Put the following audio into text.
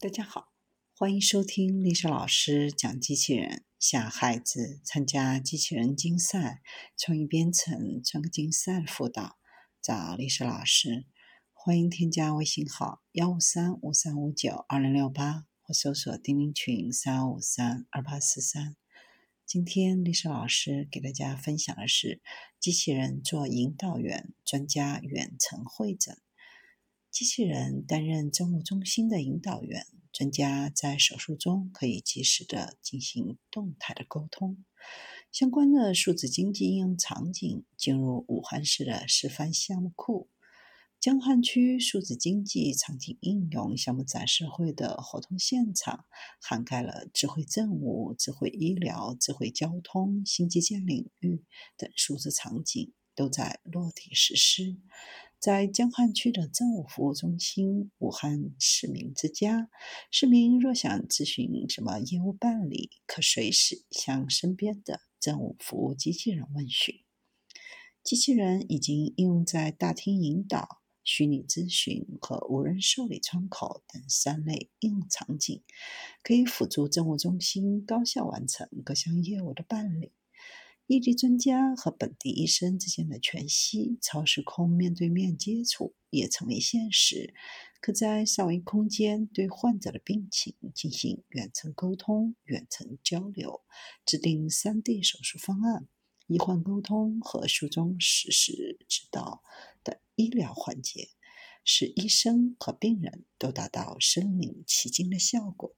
大家好，欢迎收听丽莎老师讲机器人。想孩子参加机器人竞赛、创意编程、创客竞赛辅导，找丽莎老师。欢迎添加微信号幺五三五三五九二零六八，或搜索钉钉群三五三二八四三。今天丽莎老师给大家分享的是机器人做引导员，专家远程会诊。机器人担任政务中心的引导员，专家在手术中可以及时的进行动态的沟通。相关的数字经济应用场景进入武汉市的示范项目库。江汉区数字经济场景应用项目展示会的活动现场，涵盖了智慧政务、智慧医疗、智慧交通、新基建领域等数字场景，都在落地实施。在江汉区的政务服务中心“武汉市民之家”，市民若想咨询什么业务办理，可随时向身边的政务服务机器人问询。机器人已经应用在大厅引导、虚拟咨询和无人受理窗口等三类应用场景，可以辅助政务中心高效完成各项业务的办理。异地专家和本地医生之间的全息、超时空面对面接触也成为现实，可在三维空间对患者的病情进行远程沟通、远程交流，制定 3D 手术方案、医患沟通和术中实时指导等医疗环节，使医生和病人都达到身临其境的效果。